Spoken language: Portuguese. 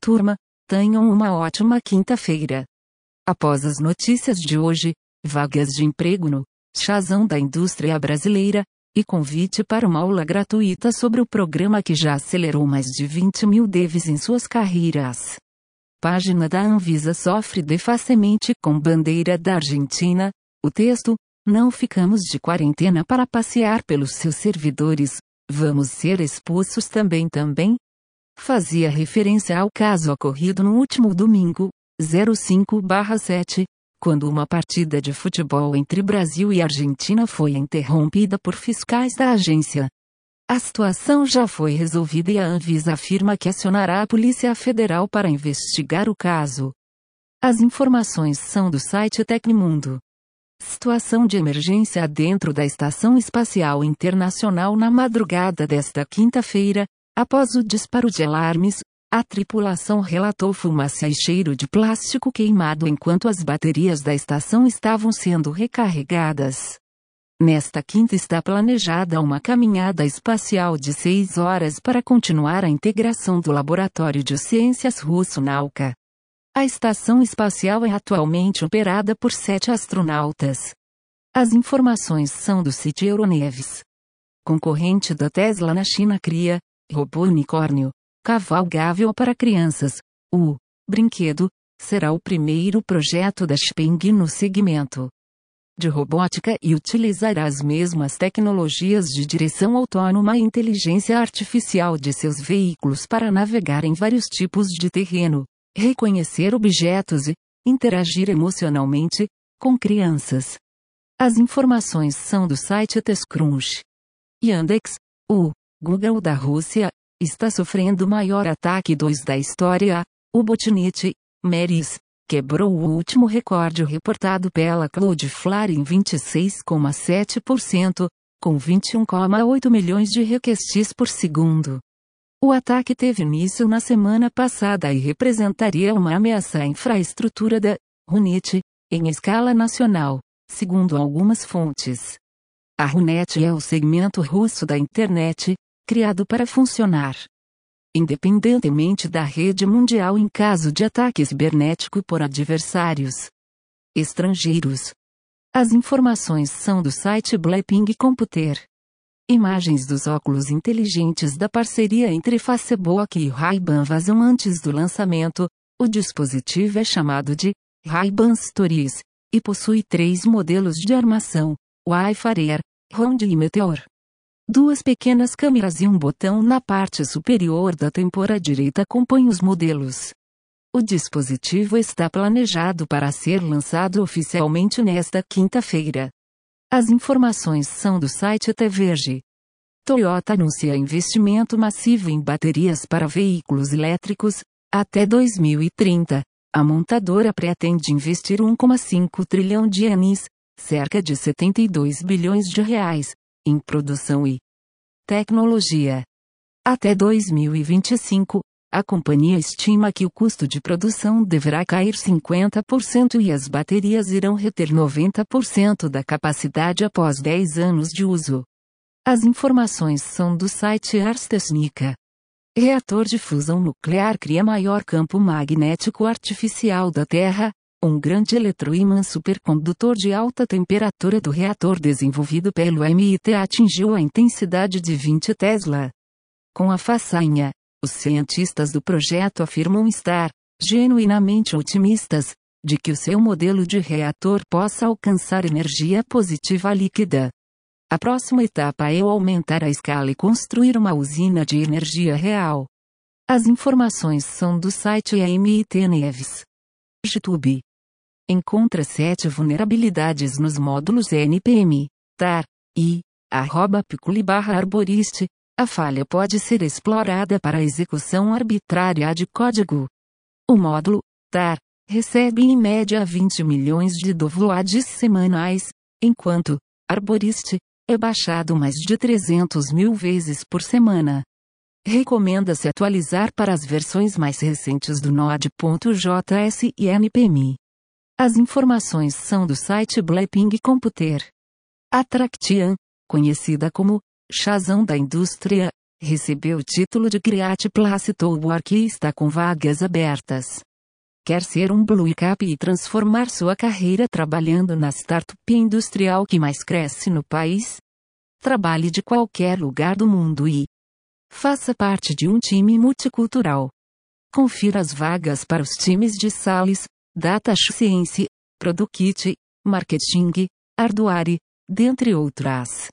Turma, tenham uma ótima quinta-feira. Após as notícias de hoje, vagas de emprego no Chazão da Indústria Brasileira, e convite para uma aula gratuita sobre o programa que já acelerou mais de 20 mil devs em suas carreiras. Página da Anvisa sofre defacemente com bandeira da Argentina. O texto, não ficamos de quarentena para passear pelos seus servidores, vamos ser expulsos também também? Fazia referência ao caso ocorrido no último domingo, 05/7, quando uma partida de futebol entre Brasil e Argentina foi interrompida por fiscais da agência. A situação já foi resolvida e a Anvisa afirma que acionará a Polícia Federal para investigar o caso. As informações são do site Tecmundo. Situação de emergência dentro da Estação Espacial Internacional na madrugada desta quinta-feira, após o disparo de alarmes, a tripulação relatou fumaça e cheiro de plástico queimado enquanto as baterias da estação estavam sendo recarregadas. Nesta quinta está planejada uma caminhada espacial de seis horas para continuar a integração do Laboratório de Ciências Russo Nauka. A estação espacial é atualmente operada por sete astronautas. As informações são do site Euroneves. Concorrente da Tesla na China cria, robô unicórnio, cavalgável para crianças. O brinquedo será o primeiro projeto da Xpeng no segmento de robótica e utilizará as mesmas tecnologias de direção autônoma e inteligência artificial de seus veículos para navegar em vários tipos de terreno, reconhecer objetos e interagir emocionalmente com crianças. As informações são do site TechCrunch. Yandex, o Google da Rússia, está sofrendo o maior ataque 2 da história. O botnet Meris quebrou o último recorde reportado pela Cloudflare em 26,7%, com 21,8 milhões de requests por segundo. O ataque teve início na semana passada e representaria uma ameaça à infraestrutura da Runet, em escala nacional, segundo algumas fontes. A Runet é o segmento russo da internet, criado para funcionar independentemente da rede mundial em caso de ataque cibernético por adversários estrangeiros. As informações são do site Blackping Computer. Imagens dos óculos inteligentes da parceria entre Facebook e Ray-Ban vazam antes do lançamento. O dispositivo é chamado de Ray-Ban Stories e possui três modelos de armação: Wi-Fi Air, Round e Meteor. Duas pequenas câmeras e um botão na parte superior da têmpora direita compõem os modelos. O dispositivo está planejado para ser lançado oficialmente nesta quinta-feira. As informações são do site TVG. Toyota anuncia investimento massivo em baterias para veículos elétricos, até 2030. A montadora pretende investir 1,5 trilhão de ienes, cerca de 72 bilhões de reais, em produção e tecnologia. Até 2025, a companhia estima que o custo de produção deverá cair 50% e as baterias irão reter 90% da capacidade após 10 anos de uso. As informações são do site Ars Technica. Reator de fusão nuclear cria maior campo magnético artificial da Terra, um grande eletroímã supercondutor de alta temperatura do reator desenvolvido pelo MIT atingiu a intensidade de 20 Tesla. Com a façanha, os cientistas do projeto afirmam estar genuinamente otimistas de que o seu modelo de reator possa alcançar energia positiva líquida. A próxima etapa é aumentar a escala e construir uma usina de energia real. As informações são do site MIT Neves. YouTube encontra sete vulnerabilidades nos módulos npm, tar, e, arroba piculi barra arborist, a falha pode ser explorada para execução arbitrária de código. O módulo, tar, recebe em média 20 milhões de downloads semanais, enquanto, arborist, é baixado mais de 300 mil vezes por semana. Recomenda-se atualizar para as versões mais recentes do Node.js e npm. As informações são do site Blackping Computer. A Tractian, conhecida como Chazão da Indústria, Recebeu o título de Create Place to Work e está com vagas abertas. Quer ser um Blue Cap e transformar sua carreira trabalhando na startup industrial que mais cresce no país? Trabalhe de qualquer lugar do mundo e faça parte de um time multicultural. Confira as vagas para os times de Sales, Data Science, Product, Marketing, Arduari, dentre outras.